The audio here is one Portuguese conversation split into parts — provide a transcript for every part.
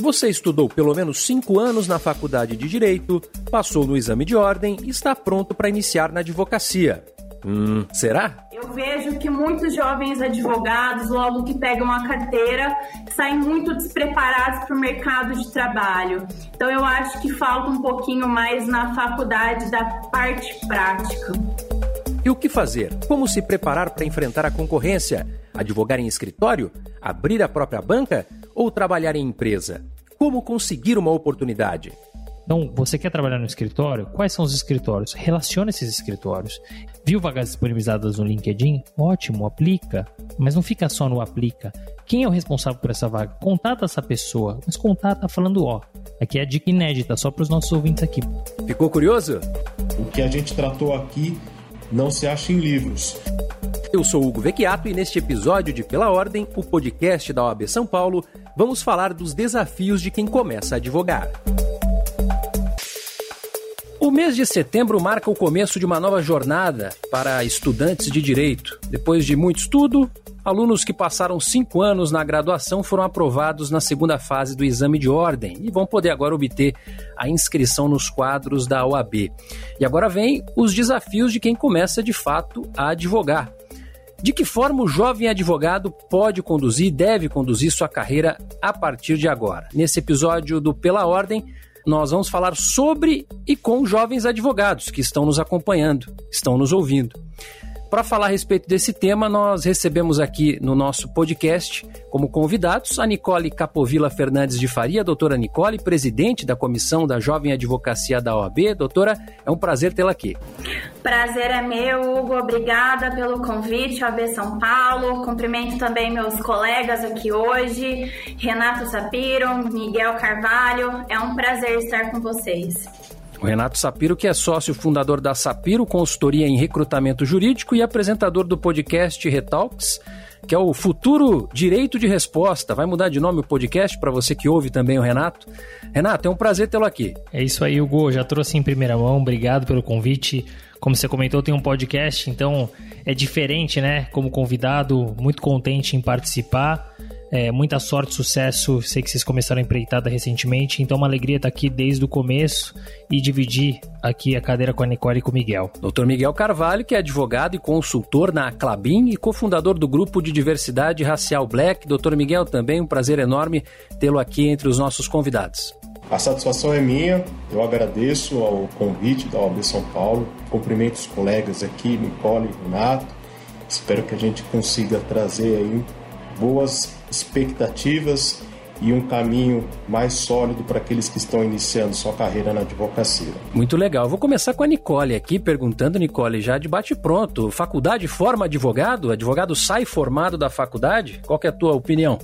Você estudou pelo menos cinco anos na faculdade de Direito, passou no exame de ordem e está pronto para iniciar na advocacia. Hum, será? Eu vejo que muitos jovens advogados, logo que pegam a carteira, saem muito despreparados para o mercado de trabalho. Então, eu acho que falta um pouquinho mais na faculdade da parte prática. E o que fazer? Como se preparar para enfrentar a concorrência? Advogar em escritório? Abrir a própria banca? Ou trabalhar em empresa? Como conseguir uma oportunidade? Então, você quer trabalhar no escritório? Quais são os escritórios? Relacione esses escritórios. Viu vagas disponibilizadas no LinkedIn? Ótimo, aplica. Mas não fica só no aplica. Quem é o responsável por essa vaga? Contata essa pessoa. Mas contata falando, ó, aqui é a dica inédita, só para os nossos ouvintes aqui. Ficou curioso? O que a gente tratou aqui não se acha em livros. Eu sou Hugo Vecchiato e neste episódio de Pela Ordem, o podcast da OAB São Paulo, vamos falar dos desafios de quem começa a advogar. O mês de setembro marca o começo de uma nova jornada para estudantes de direito. Depois de muito estudo, alunos que passaram cinco anos na graduação foram aprovados na segunda fase do exame de ordem e vão poder agora obter a inscrição nos quadros da OAB. E agora vem os desafios de quem começa de fato a advogar. De que forma o jovem advogado pode conduzir e deve conduzir sua carreira a partir de agora? Nesse episódio do Pela Ordem, nós vamos falar sobre e com jovens advogados que estão nos acompanhando, estão nos ouvindo. Para falar a respeito desse tema, nós recebemos aqui no nosso podcast, como convidados, a Nicole Capovilla Fernandes de Faria, doutora Nicole, presidente da Comissão da Jovem Advocacia da OAB. Doutora, é um prazer tê-la aqui. Prazer é meu, Hugo. Obrigada pelo convite, OAB São Paulo. Cumprimento também meus colegas aqui hoje, Renato Sapiro, Miguel Carvalho. É um prazer estar com vocês. O Renato Sapiro, que é sócio fundador da Sapiro Consultoria em Recrutamento Jurídico e apresentador do podcast Retalks, que é o futuro direito de resposta. Vai mudar de nome o podcast para você que ouve também o Renato. Renato, é um prazer tê-lo aqui. É isso aí, Hugo. Já trouxe em primeira mão. Obrigado pelo convite. Como você comentou, tem um podcast, então é diferente, né? Como convidado, muito contente em participar. É, muita sorte, sucesso. Sei que vocês começaram a empreitada recentemente, então é uma alegria estar aqui desde o começo e dividir aqui a cadeira com a Nicole e com o Miguel. Dr. Miguel Carvalho, que é advogado e consultor na Clabin e cofundador do grupo de diversidade racial Black. Doutor Miguel, também um prazer enorme tê-lo aqui entre os nossos convidados. A satisfação é minha, eu agradeço ao convite da OAB São Paulo, cumprimento os colegas aqui, Nicole e Renato. Espero que a gente consiga trazer aí boas expectativas e um caminho mais sólido para aqueles que estão iniciando sua carreira na advocacia. Muito legal. Vou começar com a Nicole aqui, perguntando, Nicole, já de bate pronto. Faculdade forma advogado? Advogado sai formado da faculdade? Qual é a tua opinião?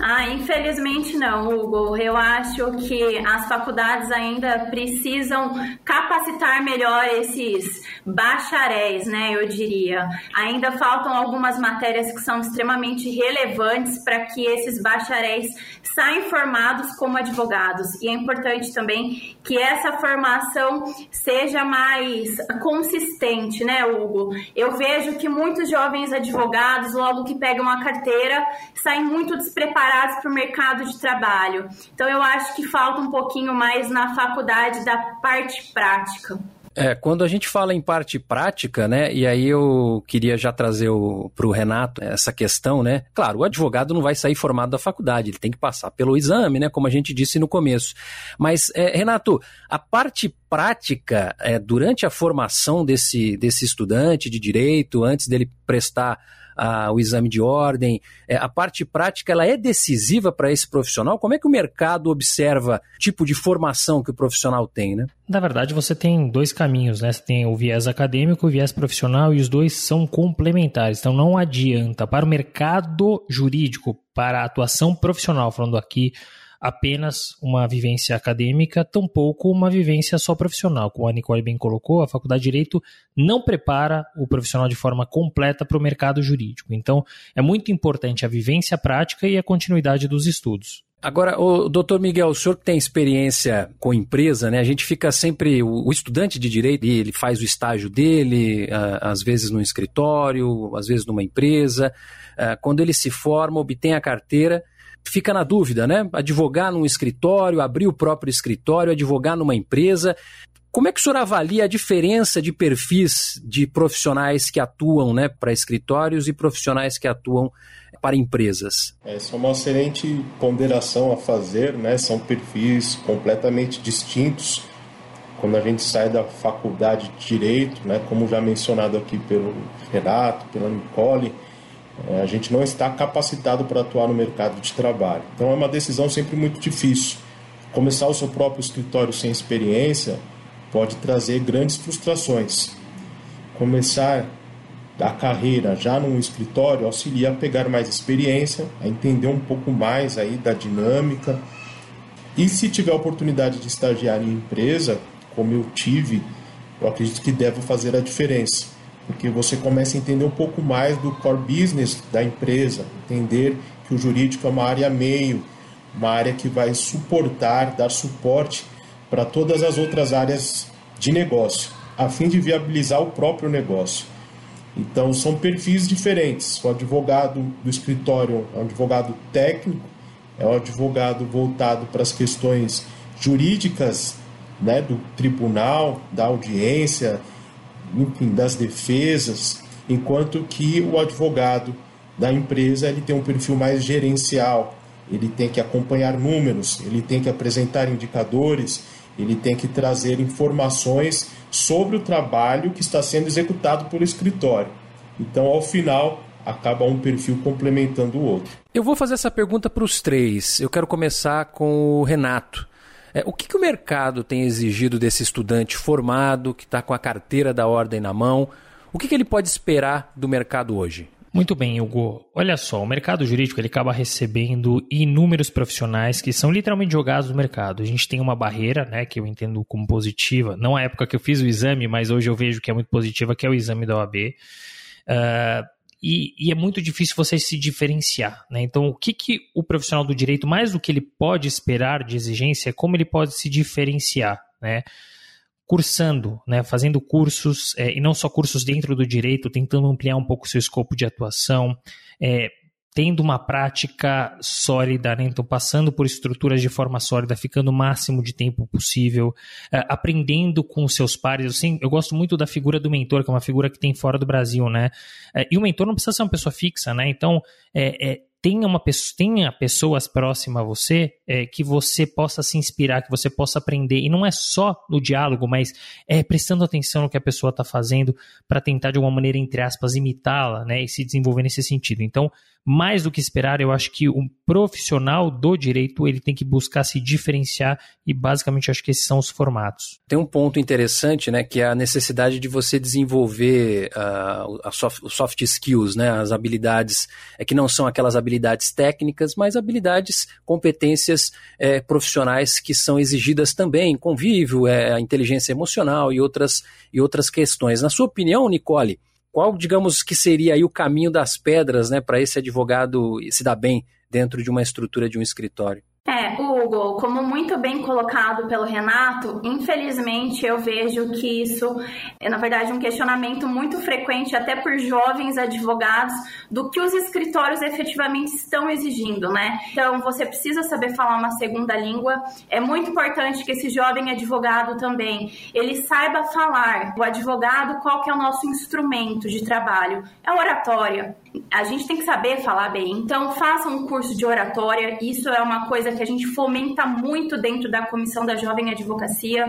Ah, infelizmente não, Hugo. Eu acho que as faculdades ainda precisam capacitar melhor esses bacharéis, né? Eu diria. Ainda faltam algumas matérias que são extremamente relevantes para que esses bacharéis saiam formados como advogados. E é importante também que essa formação seja mais consistente, né, Hugo? Eu vejo que muitos jovens advogados, logo que pegam a carteira, saem muito despreparados para o mercado de trabalho. Então, eu acho que falta um pouquinho mais na faculdade da parte prática. É, quando a gente fala em parte prática, né, e aí eu queria já trazer para o Renato essa questão, né, claro, o advogado não vai sair formado da faculdade, ele tem que passar pelo exame, né, como a gente disse no começo. Mas, é, Renato, a parte prática, é, durante a formação desse, desse estudante de direito, antes dele prestar a, o exame de ordem. É, a parte prática ela é decisiva para esse profissional? Como é que o mercado observa tipo de formação que o profissional tem, né? Na verdade, você tem dois caminhos, né? Você tem o viés acadêmico e o viés profissional, e os dois são complementares. Então, não adianta para o mercado jurídico, para a atuação profissional, falando aqui apenas uma vivência acadêmica, tampouco uma vivência só profissional. Como a Nicole bem colocou, a Faculdade de Direito não prepara o profissional de forma completa para o mercado jurídico. Então, é muito importante a vivência prática e a continuidade dos estudos. Agora, o doutor Miguel, o senhor que tem experiência com empresa, né? A gente fica sempre. O, estudante de direito, ele faz o estágio dele, às vezes no escritório, às vezes numa empresa. quando ele se forma, obtém a carteira, fica na dúvida, né? Advogar num escritório, abrir o próprio escritório, advogar numa empresa. Como é que o senhor avalia a diferença de perfis de profissionais que atuam né, para escritórios e profissionais que atuam para empresas? Essa é uma excelente ponderação a fazer, né? São perfis completamente distintos. Quando a gente sai da faculdade de Direito, né, como já mencionado aqui pelo Renato, pela Nicole, é, a gente não está capacitado para atuar no mercado de trabalho. Então é uma decisão sempre muito difícil. Começar o seu próprio escritório sem experiência pode trazer grandes frustrações. Começar a carreira já num escritório auxilia a pegar mais experiência, a entender um pouco mais aí da dinâmica. E se tiver a oportunidade de estagiar em empresa, como eu tive, eu acredito que deve fazer a diferença porque você começa a entender um pouco mais do core business da empresa, entender que o jurídico é uma área meio, uma área que vai suportar, dar suporte para todas as outras áreas de negócio, a fim de viabilizar o próprio negócio. Então, são perfis diferentes. O advogado do escritório é um advogado técnico, é um advogado voltado para as questões jurídicas né, do tribunal, da audiência, enfim, das defesas, enquanto que o advogado da empresa ele tem um perfil mais gerencial, ele tem que acompanhar números, ele tem que apresentar indicadores, ele tem que trazer informações sobre o trabalho que está sendo executado pelo escritório. Então, ao final, acaba um perfil complementando o outro. Eu vou fazer essa pergunta para os três. Eu quero começar com o Renato. É, o que, que o mercado tem exigido desse estudante formado, que está com a carteira da ordem na mão? O que, que ele pode esperar do mercado hoje? Muito bem, Hugo. Olha só, o mercado jurídico ele acaba recebendo inúmeros profissionais que são literalmente jogados no mercado. A gente tem uma barreira, né, que eu entendo como positiva. Não a época que eu fiz o exame, mas hoje eu vejo que é muito positiva, que é o exame da OAB. Uh, e, e, é muito difícil você se diferenciar. Né? Então, o que, que o profissional do direito, mais do que ele pode esperar de exigência, é como ele pode se diferenciar. Né? Cursando, né? fazendo cursos, é, e não só cursos dentro do direito, tentando ampliar um pouco o seu escopo de atuação, é, tendo uma prática sólida, né? então passando por estruturas de forma sólida, ficando o máximo de tempo possível, uh, aprendendo com os seus pares. Assim, eu gosto muito da figura do mentor, que é uma figura que tem fora do Brasil, né? Uh, e o mentor não precisa ser uma pessoa fixa, né? Então, é, é tenha, uma, tenha pessoas próximas a você é, que você possa se inspirar, que você possa aprender. E não é só no diálogo, mas é prestando atenção no que a pessoa está fazendo para tentar, de alguma maneira, entre aspas, imitá-la né, e se desenvolver nesse sentido. Então, mais do que esperar, eu acho que um profissional do direito ele tem que buscar se diferenciar e basicamente acho que esses são os formatos. Tem um ponto interessante, né, que é a necessidade de você desenvolver uh, a soft, soft skills, né, as habilidades é que não são aquelas habilidades técnicas, mas habilidades, competências é, profissionais que são exigidas também, convívio, é, inteligência emocional e outras e outras questões. Na sua opinião, Nicole? Qual, digamos, que seria aí o caminho das pedras, né, para esse advogado se dar bem dentro de uma estrutura de um escritório? É, Hugo, como muito bem colocado pelo Renato, infelizmente eu vejo que isso é, na verdade, um questionamento muito frequente, até por jovens advogados, do que os escritórios efetivamente estão exigindo, né? Então, você precisa saber falar uma segunda língua. É muito importante que esse jovem advogado também, ele saiba falar. O advogado, qual que é o nosso instrumento de trabalho? É oratória. A gente tem que saber falar bem. Então, faça um curso de oratória. Isso é uma coisa que a gente fomenta muito dentro da Comissão da Jovem Advocacia.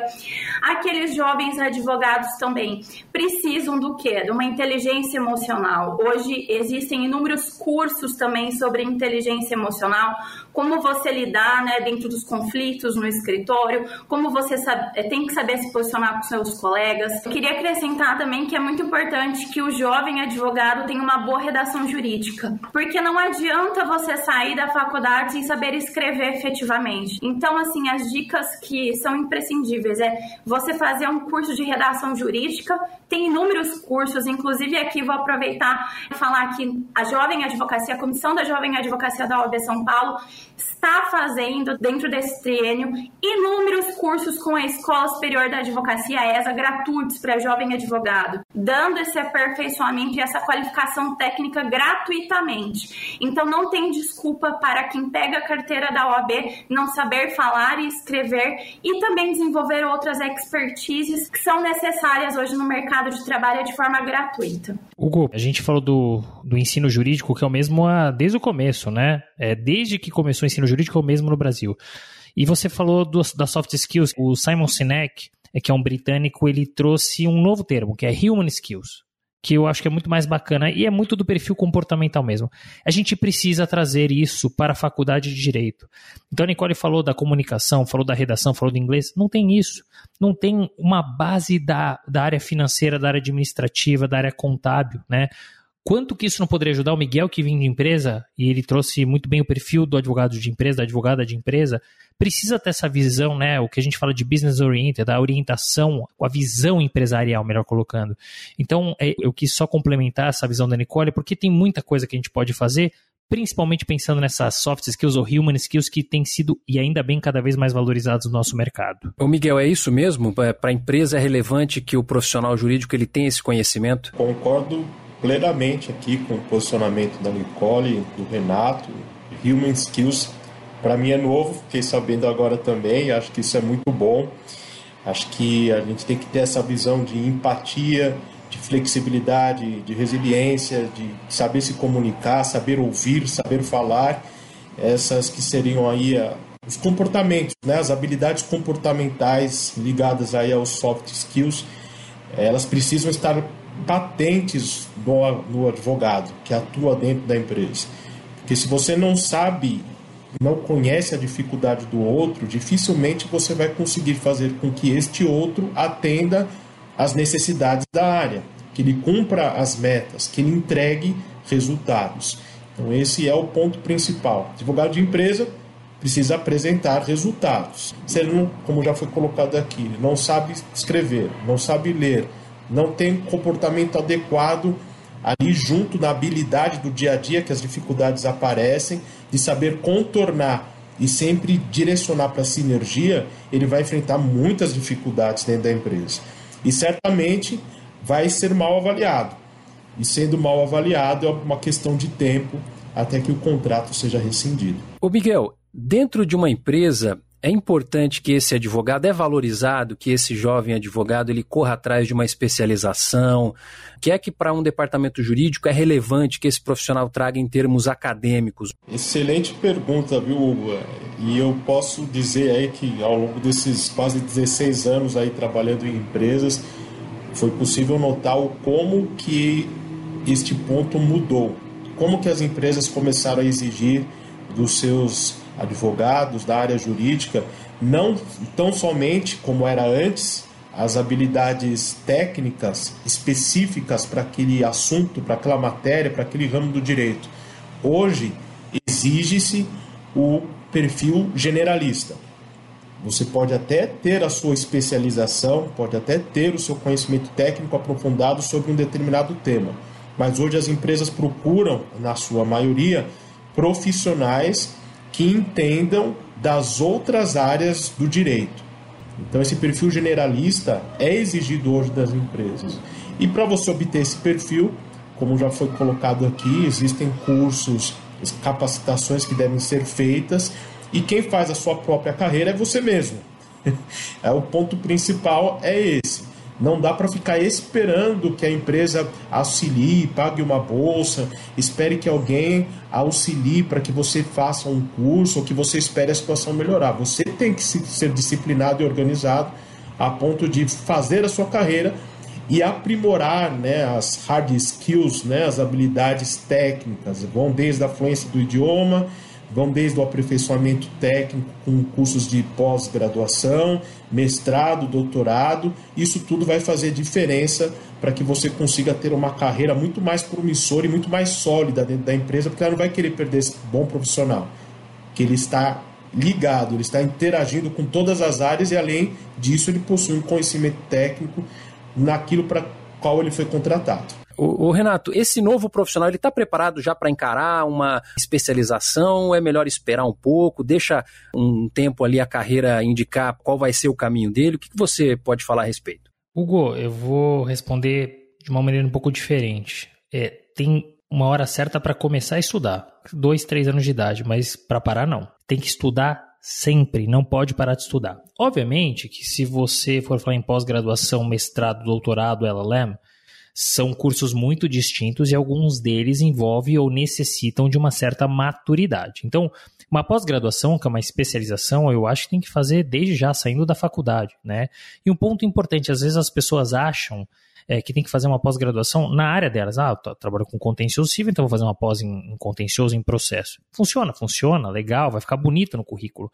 Aqueles jovens advogados também precisam do quê? De uma inteligência emocional. Hoje existem inúmeros cursos também sobre inteligência emocional, como você lidar né, dentro dos conflitos no escritório, como você sabe, eh, tem que saber se posicionar com seus colegas. Eu queria acrescentar também que é muito importante que o jovem advogado tenha uma boa redação jurídica, porque não adianta você sair da faculdade sem saber escrever efetivamente. Então, assim, as dicas que são imprescindíveis é você fazer um curso de redação jurídica, tem inúmeros cursos, inclusive aqui vou aproveitar e falar que a Jovem Advocacia, a Comissão da Jovem Advocacia da OAB São Paulo, está fazendo, dentro desse triênio, inúmeros cursos com a Escola Superior da Advocacia ESA gratuitos para jovem advogado, dando esse aperfeiçoamento e essa qualificação técnica gratuitamente. Então não tem desculpa para quem pega a carteira da OAB não saber falar e escrever e também desenvolver outras expertises que são necessárias hoje no mercado de trabalho de forma gratuita. Hugo, a gente falou do, do ensino jurídico que é o mesmo a, desde o começo, né? É, desde que começou o ensino jurídico é o mesmo no Brasil. E você falou do, das soft skills. O Simon Sinek, é que é um britânico, ele trouxe um novo termo, que é human skills que eu acho que é muito mais bacana e é muito do perfil comportamental mesmo. A gente precisa trazer isso para a faculdade de direito. Então a Nicole falou da comunicação, falou da redação, falou do inglês. Não tem isso. Não tem uma base da, da área financeira, da área administrativa, da área contábil, né? Quanto que isso não poderia ajudar o Miguel, que vem de empresa, e ele trouxe muito bem o perfil do advogado de empresa, da advogada de empresa, precisa ter essa visão, né? O que a gente fala de business oriented, da orientação, a visão empresarial, melhor colocando. Então, é, eu quis só complementar essa visão da Nicole, porque tem muita coisa que a gente pode fazer, principalmente pensando nessas soft skills ou human skills que têm sido e ainda bem cada vez mais valorizados no nosso mercado. O Miguel, é isso mesmo? Para a empresa é relevante que o profissional jurídico ele tenha esse conhecimento? Concordo plenamente aqui com o posicionamento da Nicole, do Renato. Human Skills, para mim é novo, fiquei sabendo agora também, acho que isso é muito bom. Acho que a gente tem que ter essa visão de empatia, de flexibilidade, de resiliência, de saber se comunicar, saber ouvir, saber falar. Essas que seriam aí os comportamentos, né, as habilidades comportamentais ligadas aí aos soft skills, elas precisam estar patentes no, no advogado que atua dentro da empresa. Porque se você não sabe, não conhece a dificuldade do outro, dificilmente você vai conseguir fazer com que este outro atenda às necessidades da área, que ele cumpra as metas, que ele entregue resultados. Então, esse é o ponto principal. Advogado de empresa precisa apresentar resultados. Se ele não, como já foi colocado aqui, não sabe escrever, não sabe ler, não tem comportamento adequado ali junto na habilidade do dia a dia que as dificuldades aparecem, de saber contornar e sempre direcionar para a sinergia, ele vai enfrentar muitas dificuldades dentro da empresa. E certamente vai ser mal avaliado. E sendo mal avaliado é uma questão de tempo até que o contrato seja rescindido. Ô Miguel, dentro de uma empresa, é importante que esse advogado é valorizado, que esse jovem advogado ele corra atrás de uma especialização. Que é que para um departamento jurídico é relevante que esse profissional traga em termos acadêmicos? Excelente pergunta, viu, Hugo? E eu posso dizer aí que ao longo desses quase 16 anos aí trabalhando em empresas, foi possível notar o como que este ponto mudou. Como que as empresas começaram a exigir dos seus advogados da área jurídica, não tão somente como era antes, as habilidades técnicas específicas para aquele assunto, para aquela matéria, para aquele ramo do direito. Hoje exige-se o perfil generalista. Você pode até ter a sua especialização, pode até ter o seu conhecimento técnico aprofundado sobre um determinado tema, mas hoje as empresas procuram, na sua maioria, profissionais que entendam das outras áreas do direito. Então, esse perfil generalista é exigido hoje das empresas. E para você obter esse perfil, como já foi colocado aqui, existem cursos, capacitações que devem ser feitas, e quem faz a sua própria carreira é você mesmo. É o ponto principal é esse. Não dá para ficar esperando que a empresa auxilie, pague uma bolsa, espere que alguém auxilie para que você faça um curso ou que você espere a situação melhorar. Você tem que ser disciplinado e organizado a ponto de fazer a sua carreira e aprimorar né, as hard skills, né, as habilidades técnicas. Vão desde a fluência do idioma vão desde o aperfeiçoamento técnico com cursos de pós-graduação, mestrado, doutorado. Isso tudo vai fazer diferença para que você consiga ter uma carreira muito mais promissora e muito mais sólida dentro da empresa, porque ela não vai querer perder esse bom profissional, que ele está ligado, ele está interagindo com todas as áreas e além disso ele possui um conhecimento técnico naquilo para qual ele foi contratado. O, o, Renato, esse novo profissional ele está preparado já para encarar uma especialização? É melhor esperar um pouco? Deixa um tempo ali a carreira indicar qual vai ser o caminho dele? O que, que você pode falar a respeito? Hugo, eu vou responder de uma maneira um pouco diferente. É, tem uma hora certa para começar a estudar. Dois, três anos de idade, mas para parar não. Tem que estudar sempre, não pode parar de estudar. Obviamente que se você for falar em pós-graduação, mestrado, doutorado, LLM, são cursos muito distintos e alguns deles envolvem ou necessitam de uma certa maturidade. Então, uma pós-graduação, que é uma especialização, eu acho que tem que fazer desde já, saindo da faculdade, né? E um ponto importante, às vezes as pessoas acham é, que tem que fazer uma pós-graduação na área delas. Ah, eu trabalho com contencioso civil, então vou fazer uma pós em, em, contencioso, em processo. Funciona, funciona, legal, vai ficar bonito no currículo.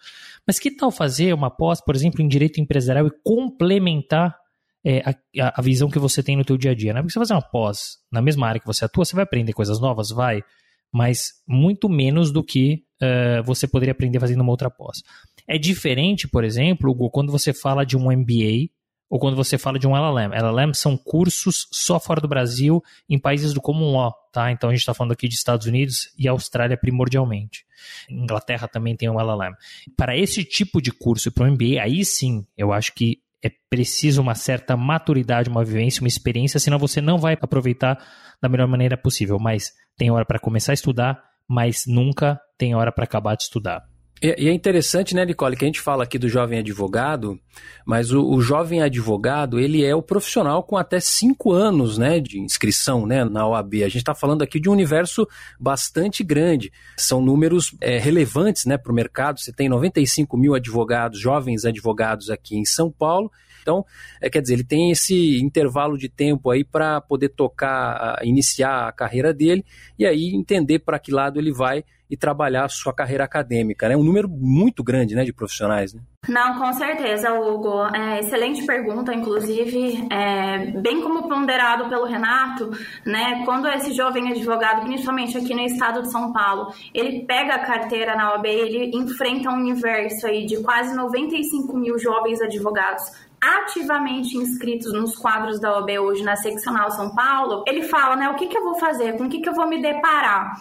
Mas que tal fazer uma pós, por exemplo, em direito empresarial e complementar é, a, a, visão que você tem no teu dia a dia, né? Porque você fazer uma pós na mesma área que você atua, você vai aprender coisas novas, vai, mas muito menos do que uh, você poderia aprender fazendo uma outra pós. É diferente, por exemplo, quando você fala de um MBA ou quando você fala de um LLM. LLM são cursos só fora do Brasil, em países do Common Law, tá? Então a gente está falando aqui de Estados Unidos e Austrália primordialmente. Inglaterra também tem um LLM. Para esse tipo de curso para o MBA, aí sim, eu acho que é preciso uma certa maturidade, uma vivência, uma experiência, senão você não vai aproveitar da melhor maneira possível. Mas tem hora para começar a estudar, mas nunca tem hora para acabar de estudar. E é interessante, né, Nicole, que a gente fala aqui do jovem advogado, mas o, o, jovem advogado, ele é o profissional com até cinco anos, né, de inscrição, né, na OAB. A gente está falando aqui de um universo bastante grande. São números é, relevantes, né, para o mercado. Você tem 95 mil advogados, jovens advogados aqui em São Paulo. Então, é, quer dizer, ele tem esse intervalo de tempo aí para poder tocar, iniciar a carreira dele e aí entender para que lado ele vai e trabalhar a sua carreira acadêmica, né? Um número muito grande, né, de profissionais, né? Não, com certeza, Hugo. É, excelente pergunta, inclusive, é, bem como ponderado pelo Renato, né? Quando esse jovem advogado, principalmente aqui no estado de São Paulo, ele pega a carteira na OAB, ele enfrenta um universo aí de quase 95 mil jovens advogados ativamente inscritos nos quadros da OAB hoje na seccional São Paulo, ele fala, né, o que, que eu vou fazer, com o que, que eu vou me deparar.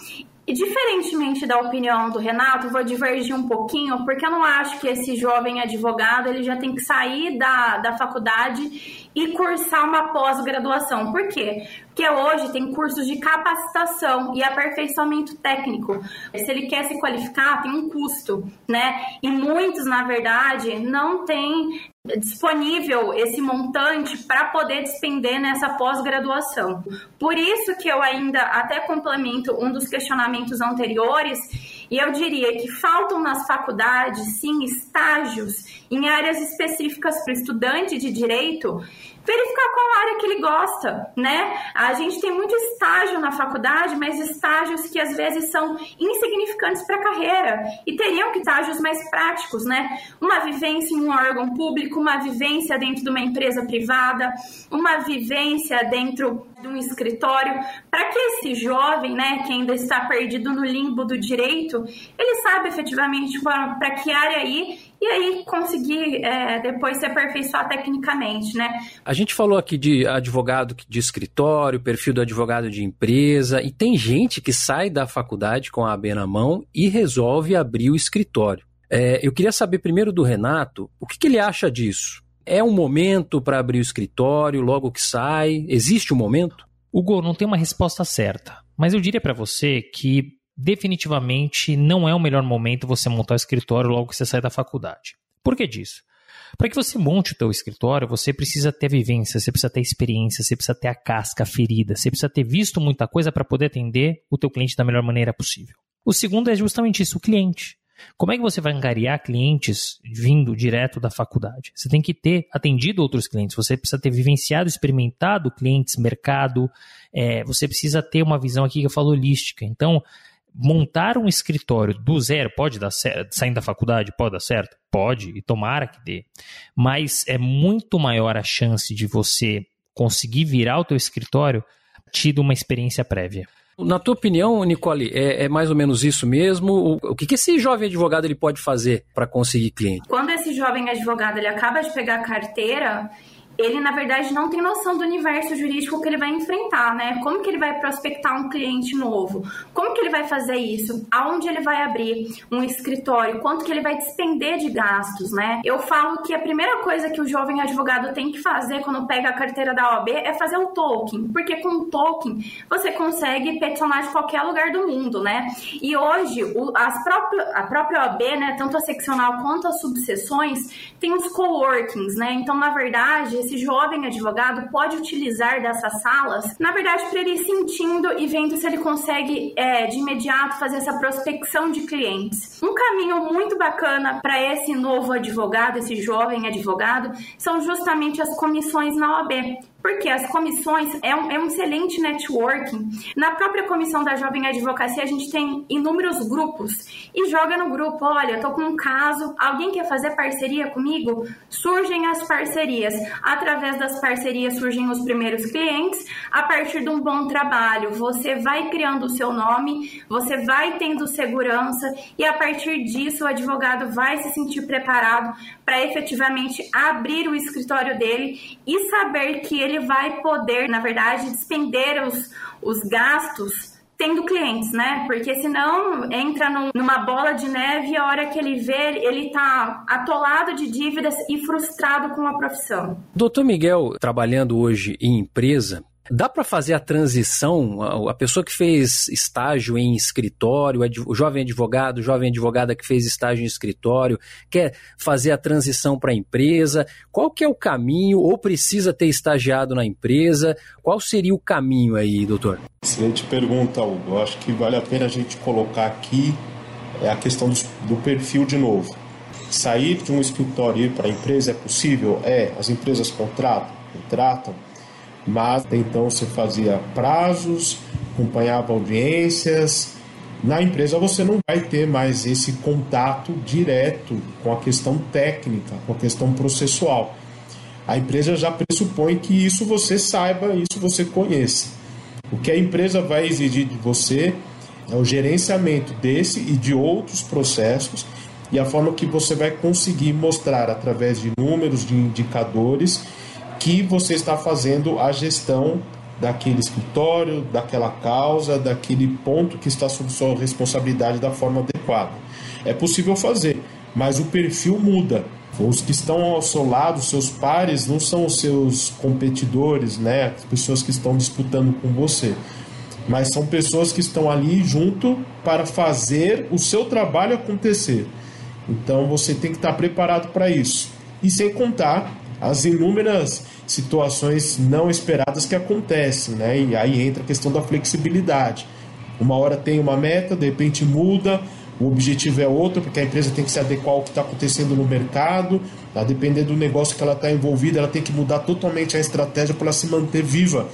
E diferentemente da opinião do Renato, vou divergir um pouquinho, porque eu não acho que esse jovem advogado ele já tem que sair da, da faculdade e cursar uma pós-graduação. Por quê? Porque hoje tem cursos de capacitação e aperfeiçoamento técnico. Se ele quer se qualificar, tem um custo, né? E muitos, na verdade, não têm disponível esse montante para poder despender nessa pós-graduação. Por isso que eu ainda até complemento um dos questionamentos anteriores e eu diria que faltam nas faculdades, sim, estágios em áreas específicas para estudante de direito verificar qual área que ele gosta, né? A gente tem muito estágio na faculdade, mas estágios que às vezes são insignificantes para a carreira e teriam que estágios mais práticos, né? Uma vivência em um órgão público, uma vivência dentro de uma empresa privada, uma vivência dentro de um escritório, para que esse jovem, né, que ainda está perdido no limbo do direito, ele sabe efetivamente para que área ir e aí conseguir é, depois se aperfeiçoar tecnicamente, né? A gente falou aqui de advogado de escritório, perfil do advogado de empresa, e tem gente que sai da faculdade com a AB na mão e resolve abrir o escritório. É, eu queria saber primeiro do Renato, o que, que ele acha disso? É um momento para abrir o escritório logo que sai? Existe um momento? Hugo, não tem uma resposta certa, mas eu diria para você que definitivamente não é o melhor momento você montar o escritório logo que você sai da faculdade. Por que disso? Para que você monte o teu escritório, você precisa ter vivência, você precisa ter experiência, você precisa ter a casca, a ferida, você precisa ter visto muita coisa para poder atender o teu cliente da melhor maneira possível. O segundo é justamente isso, o cliente. Como é que você vai angariar clientes vindo direto da faculdade? Você tem que ter atendido outros clientes, você precisa ter vivenciado, experimentado clientes, mercado, é, você precisa ter uma visão aqui que eu falo holística. Então, montar um escritório do zero pode dar certo, saindo da faculdade, pode dar certo? Pode, e tomara que dê. Mas é muito maior a chance de você conseguir virar o teu escritório tido uma experiência prévia. Na tua opinião, Nicole, é, é, mais ou menos isso mesmo? O, o que, que esse jovem advogado ele pode fazer para conseguir cliente? Quando esse jovem advogado ele acaba de pegar a carteira, ele na verdade não tem noção do universo jurídico que ele vai enfrentar, né? Como que ele vai prospectar um cliente novo? Como que ele vai fazer isso? Aonde ele vai abrir um escritório? Quanto que ele vai despender de gastos, né? Eu falo que a primeira coisa que o jovem advogado tem que fazer quando pega a carteira da OAB é fazer o token, porque com o token você consegue peticionar de qualquer lugar do mundo, né? E hoje o, as próprias, a própria OAB, né, tanto a seccional quanto as subseções, tem os coworkings, né? Então, na verdade, esse jovem advogado pode utilizar dessas salas, na verdade, para ele ir sentindo e vendo se ele consegue é, de imediato fazer essa prospecção de clientes. Um caminho muito bacana para esse novo advogado, esse jovem advogado, são justamente as comissões na OAB. Porque as comissões é um, é um excelente networking. Na própria comissão da Jovem Advocacia, a gente tem inúmeros grupos e joga no grupo: olha, tô com um caso, alguém quer fazer parceria comigo? Surgem as parcerias. Através das parcerias surgem os primeiros clientes. A partir de um bom trabalho, você vai criando o seu nome, você vai tendo segurança e a partir disso o advogado vai se sentir preparado para efetivamente abrir o escritório dele e saber que ele ele vai poder, na verdade, despender os, os gastos tendo clientes, né? Porque senão entra num, numa bola de neve e a hora que ele vê, ele tá atolado de dívidas e frustrado com a profissão. Doutor Miguel, trabalhando hoje em empresa, Dá para fazer a transição, a, pessoa que fez estágio em escritório, o jovem advogado, jovem advogada que fez estágio em escritório, quer fazer a transição para a empresa, qual que é o caminho, ou precisa ter estagiado na empresa, qual seria o caminho aí, doutor? Excelente pergunta, Hugo. Acho que vale a pena a gente colocar aqui é a questão do perfil de novo. Sair de um escritório e ir para a empresa é possível? É. As empresas contratam? Contratam mas então você fazia prazos, acompanhava audiências. Na empresa você não vai ter mais esse contato direto com a questão técnica, com a questão processual. A empresa já pressupõe que isso você saiba, isso você conheça. O que a empresa vai exigir de você é o gerenciamento desse e de outros processos e a forma que você vai conseguir mostrar através de números, de indicadores que você está fazendo a gestão daquele escritório, daquela causa, daquele ponto que está sob sua responsabilidade da forma adequada. É possível fazer, mas o perfil muda. Os que estão ao seu lado, seus pares, não são os seus competidores, né? As pessoas que estão disputando com você. Mas são pessoas que estão ali junto para fazer o seu trabalho acontecer. Então você tem que estar preparado para isso. E sem contar as inúmeras situações não esperadas que acontecem, né? E aí entra a questão da flexibilidade. Uma hora tem uma meta, de repente muda, o objetivo é outro, porque a empresa tem que se adequar ao que está acontecendo no mercado, a depender do negócio que ela está envolvida, ela tem que mudar totalmente a estratégia para se manter viva.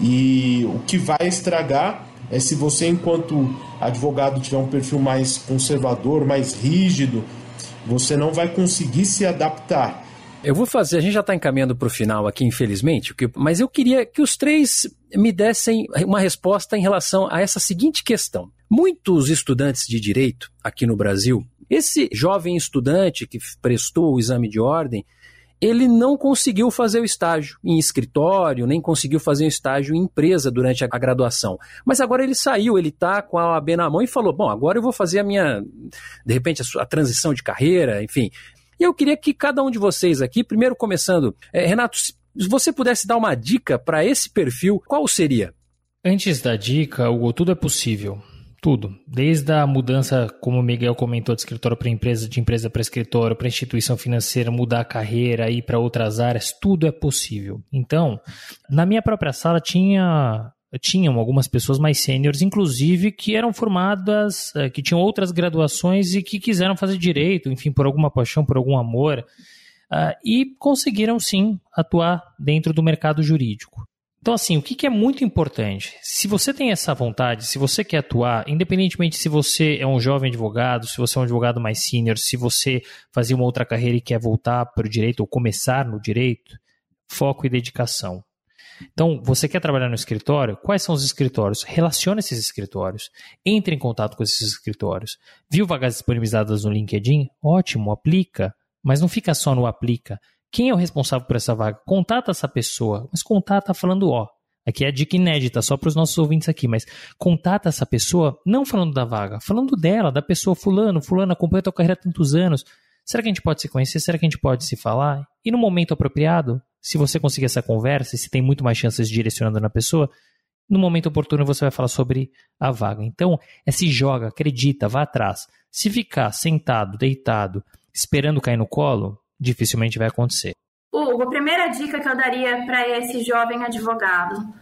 E o que vai estragar é se você, enquanto advogado, tiver um perfil mais conservador, mais rígido, você não vai conseguir se adaptar. Eu vou fazer, a gente já está encaminhando para o final aqui, infelizmente, mas eu queria que os três me dessem uma resposta em relação a essa seguinte questão. Muitos estudantes de direito aqui no Brasil, esse jovem estudante que prestou o exame de ordem, ele não conseguiu fazer o estágio em escritório, nem conseguiu fazer o estágio em empresa durante a graduação. Mas agora ele saiu, ele está com a OAB na mão e falou: Bom, agora eu vou fazer a minha, de repente, a, a transição de carreira, enfim, e eu queria que cada um de vocês aqui, primeiro começando, é, Renato, se você pudesse dar uma dica para esse perfil, qual seria? Antes da dica, Hugo, tudo é possível. Tudo. Desde a mudança, como o Miguel comentou, de escritório para empresa, de empresa para escritório, para instituição financeira, mudar a carreira, ir para outras áreas, tudo é possível. Então, na minha própria sala tinha tinham algumas pessoas mais sêniores, inclusive, que eram formadas, eh, que tinham outras graduações e que quiseram fazer direito, enfim, por alguma paixão, por algum amor, uh, e conseguiram sim atuar dentro do mercado jurídico. Então, assim, o que, é muito importante? Se você tem essa vontade, se você quer atuar, independentemente se você é um jovem advogado, se você é um advogado mais sênior, se você fazia uma outra carreira e quer voltar para o direito ou começar no direito, foco e dedicação. Então, você quer trabalhar no escritório? Quais são os escritórios? Relacione esses escritórios. Entre em contato com esses escritórios. Viu vagas disponibilizadas no LinkedIn? Ótimo, aplica. Mas não fica só no aplica. quem é o responsável por essa vaga? Contata essa pessoa, mas contata falando, ó, aqui é a dica inédita, só para os nossos ouvintes aqui, mas contata essa pessoa, não falando da vaga, falando dela, da pessoa, fulano, fulano, acompanha a tua carreira há tantos anos, será que a gente pode se conhecer? Será que a gente pode se falar? E no momento apropriado, se você conseguir essa conversa, se tem muito mais chances direcionando na pessoa, no momento oportuno você vai falar sobre a vaga. Então, é se joga, acredita, vá atrás. Se ficar sentado, deitado, esperando cair no colo, dificilmente vai acontecer. Hugo, a primeira dica que eu daria para esse jovem advogado: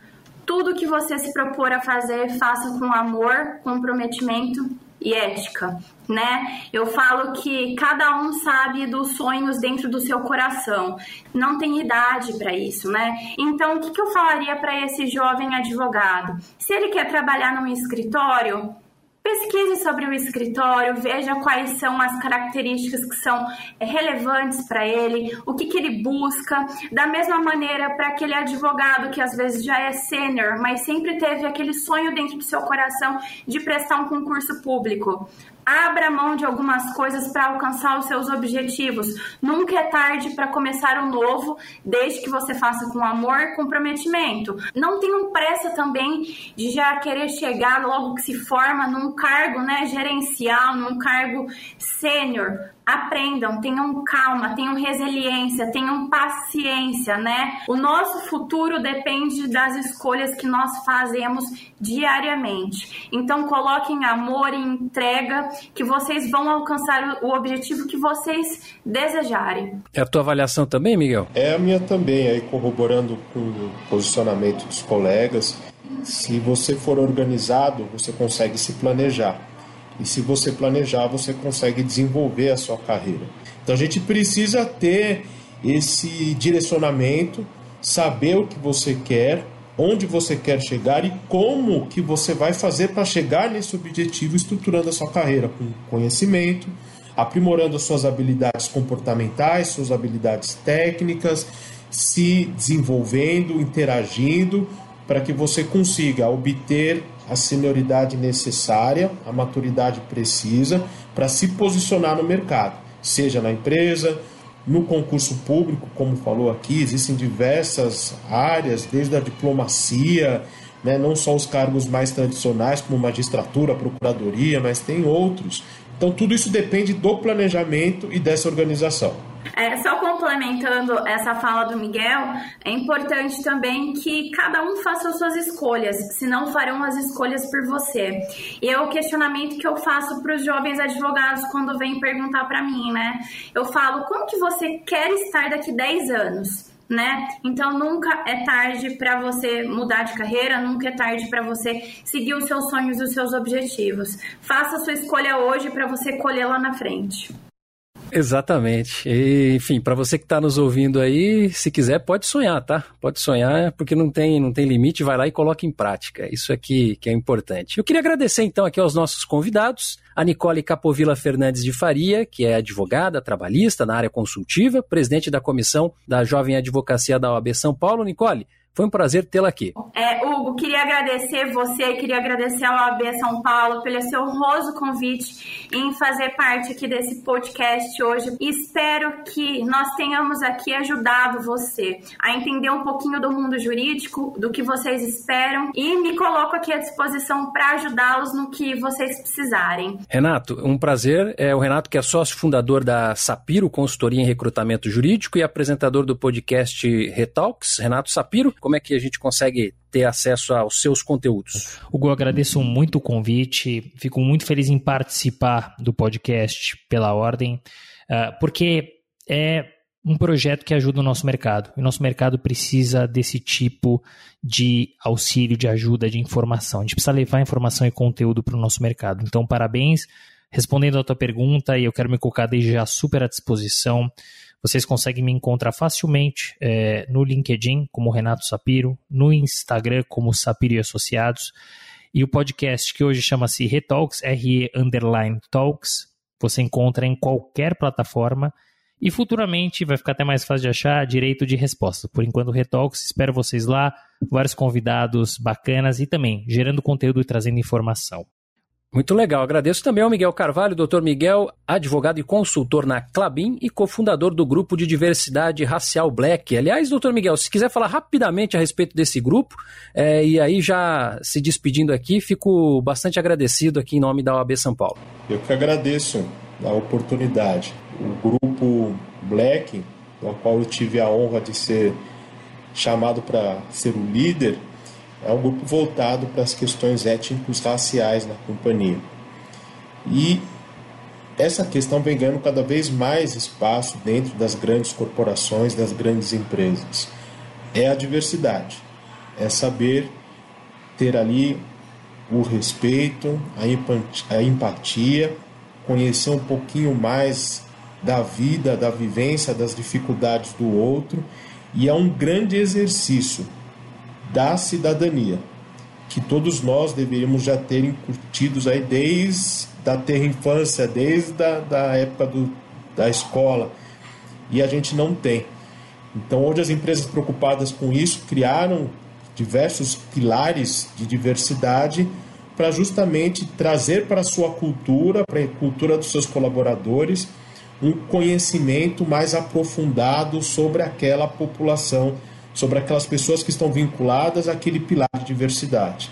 tudo que você se propor a fazer, faça com amor, comprometimento e ética, né? Eu falo que cada um sabe dos sonhos dentro do seu coração. Não tem idade para isso, né? Então, o que, que eu falaria para esse jovem advogado? Se ele quer trabalhar num escritório, Pesquise sobre o escritório, veja quais são as características que são é, relevantes para ele, o que, que ele busca. Da mesma maneira, para aquele advogado que às vezes já é sênior, mas sempre teve aquele sonho dentro do seu coração de prestar um concurso público. Abra mão de algumas coisas para alcançar os seus objetivos. Nunca é tarde para começar um novo, desde que você faça com amor e comprometimento. Não tenham pressa também de já querer chegar logo que se forma num cargo né, gerencial, num cargo sênior aprendam, tenham calma, tenham resiliência, tenham paciência, né? O nosso futuro depende das escolhas que nós fazemos diariamente. Então coloquem amor e entrega que vocês vão alcançar o objetivo que vocês desejarem. É a tua avaliação também, Miguel? É a minha também, aí corroborando com o posicionamento dos colegas. Se você for organizado, você consegue se planejar. E se você planejar, você consegue desenvolver a sua carreira. Então a gente precisa ter esse direcionamento, saber o que você quer, onde você quer chegar e como que você vai fazer para chegar nesse objetivo, estruturando a sua carreira com conhecimento, aprimorando suas habilidades comportamentais, suas habilidades técnicas, se desenvolvendo, interagindo, para que você consiga obter a senioridade necessária, a maturidade precisa para se posicionar no mercado, seja na empresa, no concurso público, como falou aqui, existem diversas áreas, desde a diplomacia, né, não só os cargos mais tradicionais, como magistratura, procuradoria, mas tem outros. Então, tudo isso depende do planejamento e dessa organização. É, só complementando essa fala do Miguel, é importante também que cada um faça as suas escolhas, senão farão as escolhas por você. E é o questionamento que eu faço para os jovens advogados quando vêm perguntar para mim, né? Eu falo, como que você quer estar daqui 10 anos? Né? Então nunca é tarde para você mudar de carreira, nunca é tarde para você seguir os seus sonhos e os seus objetivos. Faça a sua escolha hoje para você colher lá na frente. Exatamente. E, enfim, para você que está nos ouvindo aí, se quiser, pode sonhar, tá? Pode sonhar, porque não tem, não tem limite, vai lá e coloca em prática. Isso aqui que é importante. Eu queria agradecer então aqui aos nossos convidados, a Nicole Capovilla Fernandes de Faria, que é advogada trabalhista na área consultiva, presidente da comissão da Jovem Advocacia da OAB São Paulo. Nicole, foi um prazer tê-la aqui. É, Hugo, queria agradecer você, queria agradecer ao AB São Paulo pelo seu honroso convite em fazer parte aqui desse podcast hoje. Espero que nós tenhamos aqui ajudado você a entender um pouquinho do mundo jurídico, do que vocês esperam e me coloco aqui à disposição para ajudá-los no que vocês precisarem. Renato, um prazer. É o Renato que é sócio fundador da Sapiro Consultoria em Recrutamento Jurídico e apresentador do podcast Retalks. Renato Sapiro, como é que a gente consegue ter acesso aos seus conteúdos? Hugo, agradeço muito o convite, fico muito feliz em participar do podcast pela ordem, uh, porque é um projeto que ajuda o nosso mercado. E o nosso mercado precisa desse tipo de auxílio, de ajuda, de informação. A gente precisa levar informação e conteúdo para o nosso mercado. Então, parabéns. Respondendo a tua pergunta, e eu quero me colocar desde já super à disposição. Vocês conseguem me encontrar facilmente é, no LinkedIn como Renato Sapiro, no Instagram como Sapiro e Associados, e o podcast que hoje chama-se Retalks, RE Underline Talks, você encontra em qualquer plataforma e futuramente vai ficar até mais fácil de achar direito de resposta. Por enquanto, Retalks, espero vocês lá, vários convidados bacanas e também gerando conteúdo e trazendo informação. Muito legal. Agradeço também ao Miguel Carvalho, doutor Miguel, advogado e consultor na Clabin e cofundador do grupo de diversidade racial Black. Aliás, doutor Miguel, se quiser falar rapidamente a respeito desse grupo, é, e aí já se despedindo aqui, fico bastante agradecido aqui em nome da OAB São Paulo. Eu que agradeço a oportunidade. O grupo Black, ao qual eu tive a honra de ser chamado para ser o líder, é um grupo voltado para as questões étnicos raciais na companhia. E essa questão vem ganhando cada vez mais espaço dentro das grandes corporações, das grandes empresas. É a diversidade, é saber ter ali o respeito, a empatia, conhecer um pouquinho mais da vida, da vivência, das dificuldades do outro, e é um grande exercício da cidadania, que todos nós deveríamos já ter incutidos aí desde a terra infância, desde a da época do, da escola, e a gente não tem. Então, hoje as empresas preocupadas com isso criaram diversos pilares de diversidade para justamente trazer para a sua cultura, para a cultura dos seus colaboradores, um conhecimento mais aprofundado sobre aquela população sobre aquelas pessoas que estão vinculadas àquele pilar de diversidade.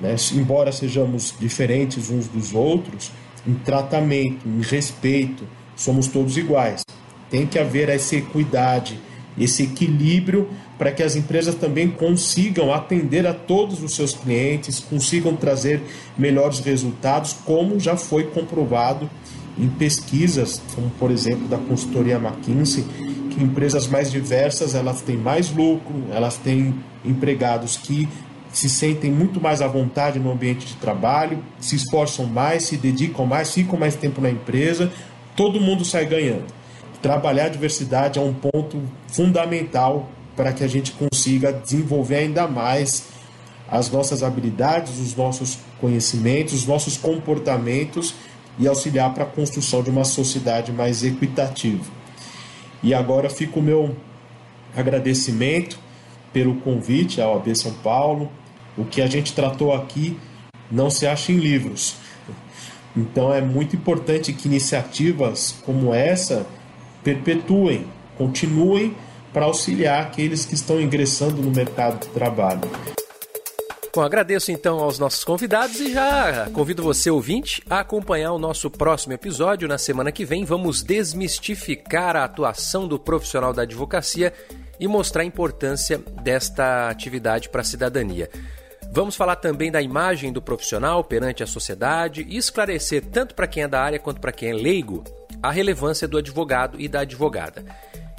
Né? Embora sejamos diferentes uns dos outros, em tratamento, em respeito, somos todos iguais. Tem que haver essa equidade, esse equilíbrio para que as empresas também consigam atender a todos os seus clientes, consigam trazer melhores resultados, como já foi comprovado em pesquisas, como por exemplo da consultoria McKinsey, empresas mais diversas elas têm mais lucro, elas têm empregados que se sentem muito mais à vontade no ambiente de trabalho, se esforçam mais, se dedicam mais, ficam mais tempo na empresa, todo mundo sai ganhando. Trabalhar a diversidade é um ponto fundamental para que a gente consiga desenvolver ainda mais as nossas habilidades, os nossos conhecimentos, os nossos comportamentos e auxiliar para a construção de uma sociedade mais equitativa. E agora fica o meu agradecimento pelo convite à OAB São Paulo. O que a gente tratou aqui não se acha em livros. Então é muito importante que iniciativas como essa perpetuem, continuem para auxiliar aqueles que estão ingressando no mercado de trabalho. Bom, agradeço então aos nossos convidados e já convido você, ouvinte, a acompanhar o nosso próximo episódio. Na semana que vem, vamos desmistificar a atuação do profissional da advocacia e mostrar a importância desta atividade para a cidadania. Vamos falar também da imagem do profissional perante a sociedade e esclarecer, tanto para quem é da área quanto para quem é leigo, a relevância do advogado e da advogada.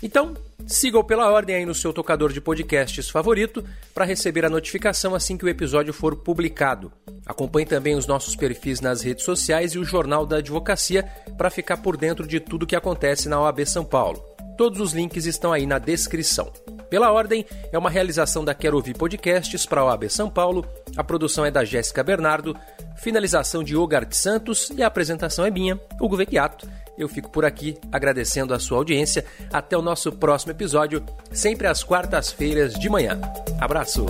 Então, siga-o pela ordem aí no seu tocador de podcasts favorito para receber a notificação assim que o episódio for publicado. Acompanhe também os nossos perfis nas redes sociais e o Jornal da Advocacia para ficar por dentro de tudo que acontece na OAB São Paulo. Todos os links estão aí na descrição. Pela ordem, é uma realização da Quero Ouvir Podcasts para a OAB São Paulo. A produção é da Jéssica Bernardo, finalização de Ogart Santos e a apresentação é minha, Hugo Vecchiato. Eu fico por aqui agradecendo a sua audiência. Até o nosso próximo episódio, sempre às quartas-feiras de manhã. Abraço!